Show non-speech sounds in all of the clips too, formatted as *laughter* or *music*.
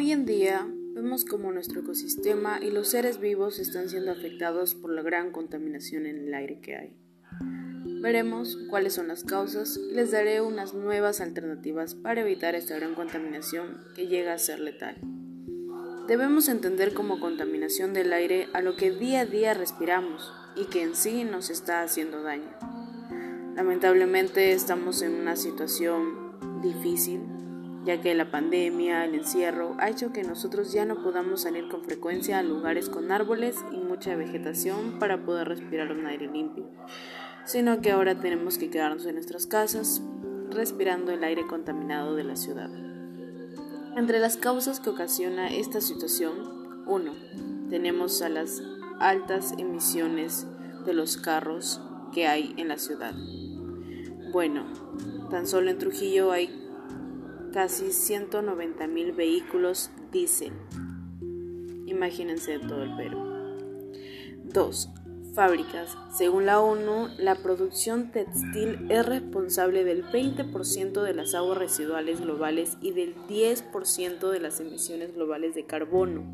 Hoy en día vemos como nuestro ecosistema y los seres vivos están siendo afectados por la gran contaminación en el aire que hay. Veremos cuáles son las causas y les daré unas nuevas alternativas para evitar esta gran contaminación que llega a ser letal. Debemos entender como contaminación del aire a lo que día a día respiramos y que en sí nos está haciendo daño. Lamentablemente estamos en una situación difícil, ya que la pandemia, el encierro, ha hecho que nosotros ya no podamos salir con frecuencia a lugares con árboles y mucha vegetación para poder respirar un aire limpio, sino que ahora tenemos que quedarnos en nuestras casas respirando el aire contaminado de la ciudad. Entre las causas que ocasiona esta situación, 1. Tenemos a las altas emisiones de los carros que hay en la ciudad. Bueno, tan solo en Trujillo hay casi 190 mil vehículos diésel. Imagínense todo el Perú. 2. Fábricas. Según la ONU, la producción textil es responsable del 20% de las aguas residuales globales y del 10% de las emisiones globales de carbono.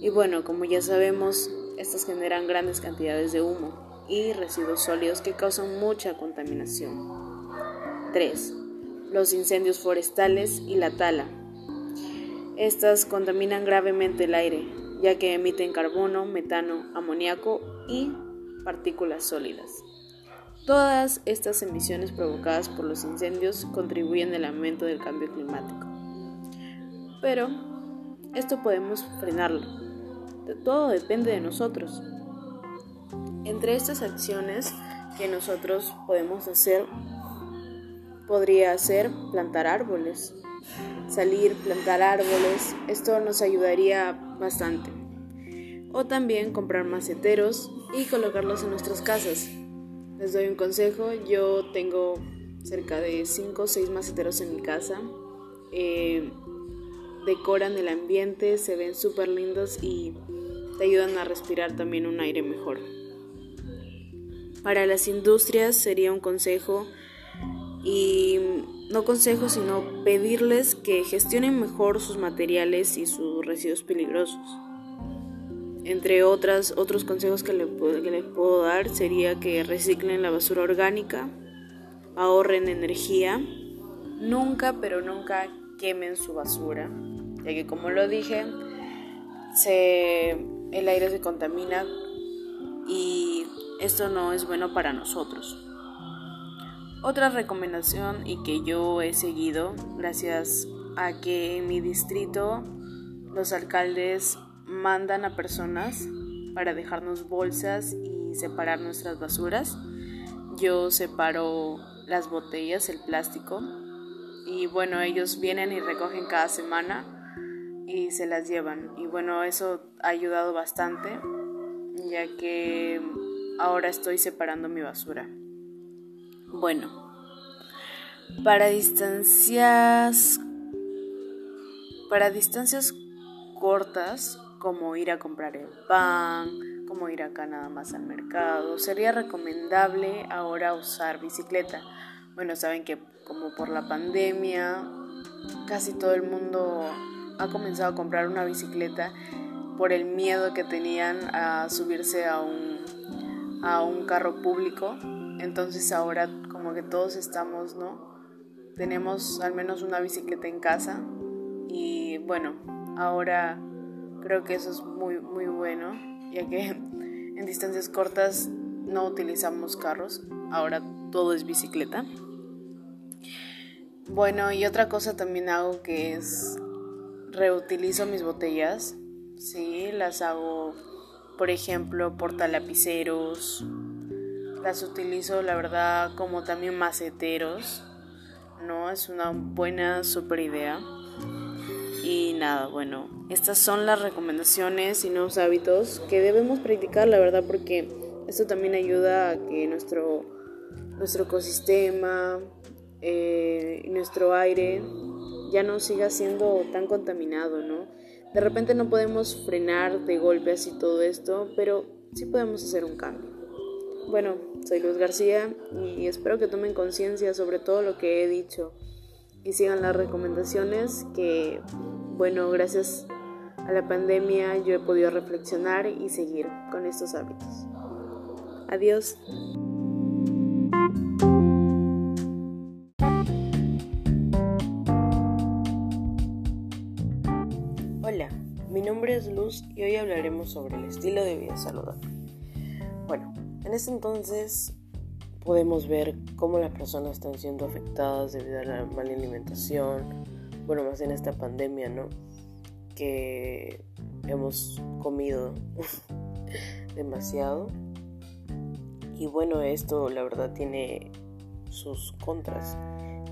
Y bueno, como ya sabemos, estas generan grandes cantidades de humo y residuos sólidos que causan mucha contaminación. 3. Los incendios forestales y la tala. Estas contaminan gravemente el aire, ya que emiten carbono, metano, amoníaco y partículas sólidas. Todas estas emisiones provocadas por los incendios contribuyen al aumento del cambio climático. Pero esto podemos frenarlo. Todo depende de nosotros. Entre estas acciones que nosotros podemos hacer, podría ser plantar árboles. Salir, plantar árboles, esto nos ayudaría bastante. O también comprar maceteros y colocarlos en nuestras casas. Les doy un consejo, yo tengo cerca de 5 o 6 maceteros en mi casa. Eh, decoran el ambiente, se ven súper lindos y te ayudan a respirar también un aire mejor. Para las industrias sería un consejo y no consejo sino pedirles que gestionen mejor sus materiales y sus residuos peligrosos. Entre otras, otros consejos que, les puedo dar sería que reciclen la basura orgánica, ahorren energía, nunca pero nunca quemen su basura, ya que como lo dije, el aire se contamina y esto no es bueno para nosotros. Otra recomendación y que yo he seguido gracias a que en mi distrito los alcaldes mandan a personas para dejarnos bolsas y separar nuestras basuras. Yo separo las botellas, el plástico y bueno, ellos vienen y recogen cada semana y se las llevan. Y bueno, eso ha ayudado bastante ya que ahora estoy separando mi basura. Bueno, para distancias para distancias cortas, como ir a comprar el pan, como ir acá nada más al mercado, sería recomendable ahora usar bicicleta. Bueno, saben que como por la pandemia casi todo el mundo ha comenzado a comprar una bicicleta por el miedo que tenían a subirse a un a un carro público, entonces ahora como que todos estamos, ¿no? Tenemos al menos una bicicleta en casa y bueno, ahora creo que eso es muy, muy bueno, ya que *laughs* en distancias cortas no utilizamos carros, ahora todo es bicicleta. Bueno, y otra cosa también hago que es reutilizo mis botellas, sí, las hago por ejemplo, portalapiceros. Las utilizo, la verdad, como también maceteros. ¿No? Es una buena, super idea. Y nada, bueno, estas son las recomendaciones y nuevos hábitos que debemos practicar, la verdad, porque esto también ayuda a que nuestro, nuestro ecosistema, eh, nuestro aire ya no siga siendo tan contaminado, ¿no? De repente no podemos frenar de golpe así todo esto, pero sí podemos hacer un cambio. Bueno, soy Luz García y espero que tomen conciencia sobre todo lo que he dicho y sigan las recomendaciones que bueno, gracias a la pandemia yo he podido reflexionar y seguir con estos hábitos. Adiós. Hola, mi nombre es Luz y hoy hablaremos sobre el estilo de vida saludable. En este entonces podemos ver cómo las personas están siendo afectadas debido a la mala alimentación, bueno, más en esta pandemia, ¿no? Que hemos comido *laughs* demasiado. Y bueno, esto la verdad tiene sus contras,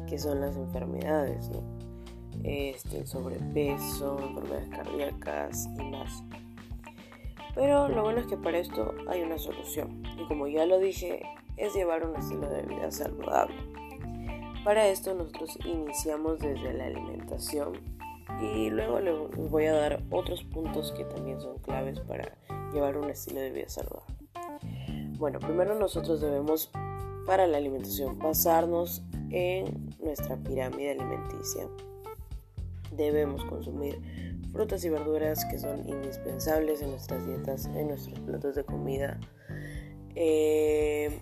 que son las enfermedades, ¿no? Este, sobrepeso, enfermedades cardíacas y más. Pero lo bueno es que para esto hay una solución. Y como ya lo dije, es llevar un estilo de vida saludable. Para esto nosotros iniciamos desde la alimentación y luego les voy a dar otros puntos que también son claves para llevar un estilo de vida saludable. Bueno, primero nosotros debemos para la alimentación basarnos en nuestra pirámide alimenticia. Debemos consumir frutas y verduras que son indispensables en nuestras dietas, en nuestros platos de comida. Eh,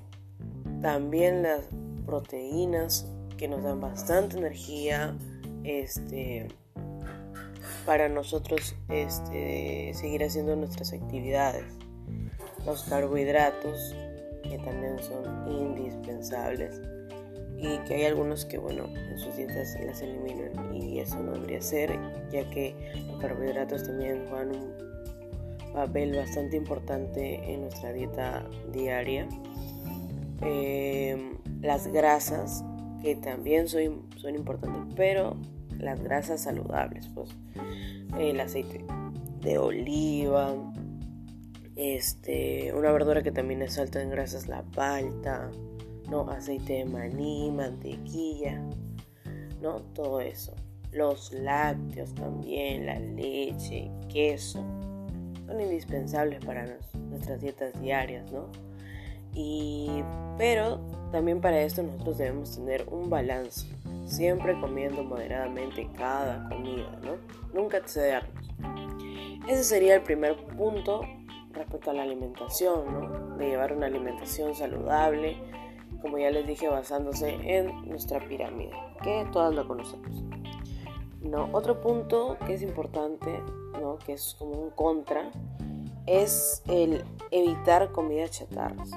también las proteínas que nos dan bastante energía este, para nosotros este, seguir haciendo nuestras actividades. Los carbohidratos que también son indispensables y que hay algunos que bueno en sus dietas las eliminan y eso no debería ser ya que los carbohidratos también juegan un papel bastante importante en nuestra dieta diaria. Em, las grasas, que también son, son importantes, pero las grasas saludables, pues el aceite de oliva, este, una verdura que también es alta en grasas, la palta, ¿no? aceite de maní, mantequilla, ¿no? Todo eso. Los lácteos también, la leche, queso, son indispensables para nuestras dietas diarias, ¿no? Y, pero también para esto nosotros debemos tener un balance, siempre comiendo moderadamente cada comida, ¿no? Nunca excedernos. Ese sería el primer punto respecto a la alimentación, ¿no? De llevar una alimentación saludable, como ya les dije, basándose en nuestra pirámide, que todas la conocemos. ¿No? Otro punto que es importante, ¿no? que es como un contra, es el evitar comidas chatarras.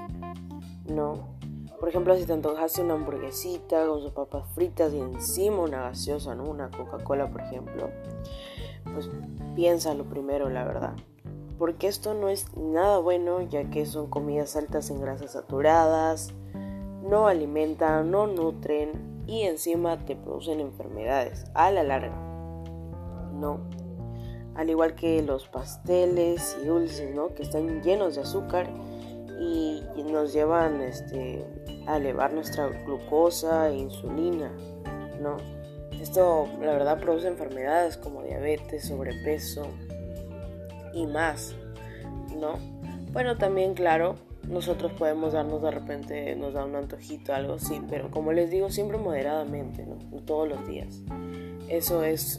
¿no? Por ejemplo, si te antojaste una hamburguesita con sus papas fritas y encima una gaseosa, ¿no? Una Coca-Cola, por ejemplo, pues piénsalo primero, la verdad. Porque esto no es nada bueno, ya que son comidas altas en grasas saturadas, no alimentan, no nutren y encima te producen enfermedades a la larga. No. Al igual que los pasteles y dulces, ¿no? Que están llenos de azúcar y, nos llevan este, a elevar nuestra glucosa e insulina, ¿no? Esto la verdad produce enfermedades como diabetes, sobrepeso y más, ¿no? Bueno, también claro, nosotros podemos darnos de repente, nos da un antojito, algo así, pero como les digo, siempre moderadamente, ¿no? todos los días. Eso es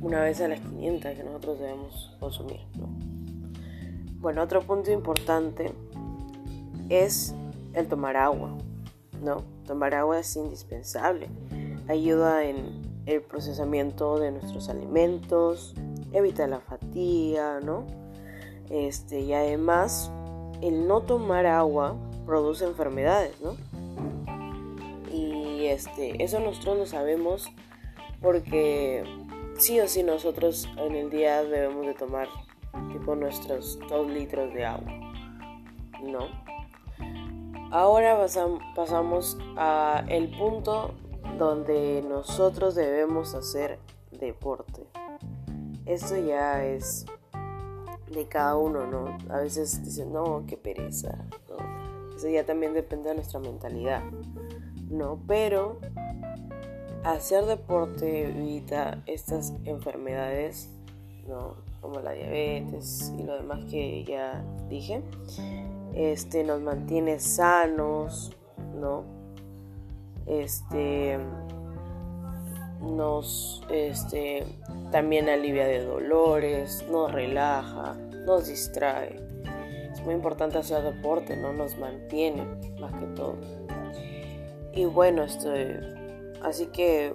una vez a las 500 que nosotros debemos consumir, ¿no? Bueno, otro punto importante es el tomar agua, ¿no? Tomar agua es indispensable. Ayuda en el procesamiento de nuestros alimentos, evita la fatiga, ¿no? Este, y además, el no tomar agua produce enfermedades, ¿no? Y este, eso nosotros lo sabemos porque sí o sí nosotros en el día debemos de tomar tipo nuestros 2 litros de agua, ¿no? Ahora pasamos a el punto donde nosotros debemos hacer deporte. Esto ya es de cada uno, ¿no? A veces dicen, no, qué pereza. Eso ya también depende de nuestra mentalidad, ¿no? Pero hacer deporte evita estas enfermedades, ¿no? Como la diabetes y lo demás que ya dije este, nos mantiene sanos, ¿no? Este, nos este, también alivia de dolores, nos relaja, nos distrae. Es muy importante hacer deporte, ¿no? Nos mantiene más que todo. Y bueno, este, así que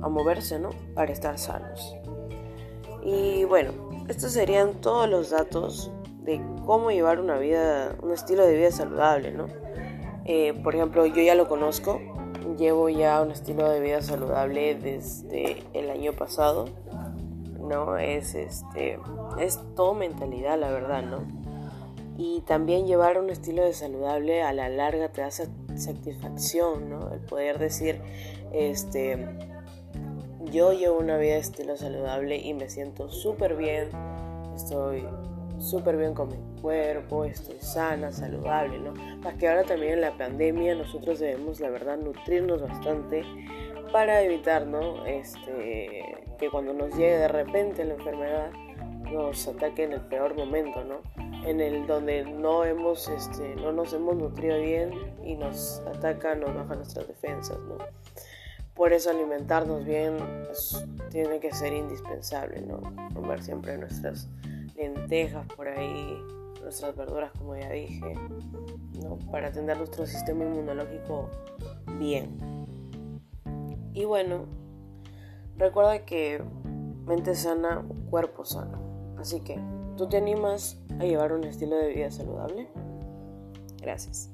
a moverse, ¿no? Para estar sanos. Y bueno, estos serían todos los datos de cómo llevar una vida, un estilo de vida saludable, ¿no? Eh, por ejemplo, yo ya lo conozco, llevo ya un estilo de vida saludable desde el año pasado, ¿no? Es este, es todo mentalidad, la verdad, ¿no? Y también llevar un estilo de saludable a la larga te da satisfacción, ¿no? El poder decir, este, yo llevo una vida de estilo saludable y me siento súper bien, estoy súper bien con mi cuerpo, estoy sana, saludable, ¿no? Más que ahora también en la pandemia nosotros debemos, la verdad, nutrirnos bastante para evitar, ¿no? Este, que cuando nos llegue de repente la enfermedad nos ataque en el peor momento, ¿no? En el donde no hemos, este, no nos hemos nutrido bien y nos ataca, nos baja nuestras defensas, ¿no? Por eso alimentarnos bien pues, tiene que ser indispensable, ¿no? Comer siempre nuestras lentejas por ahí, nuestras verduras como ya dije, ¿no? Para tener nuestro sistema inmunológico bien. Y bueno, recuerda que mente sana, cuerpo sano. Así que, ¿tú te animas a llevar un estilo de vida saludable? Gracias.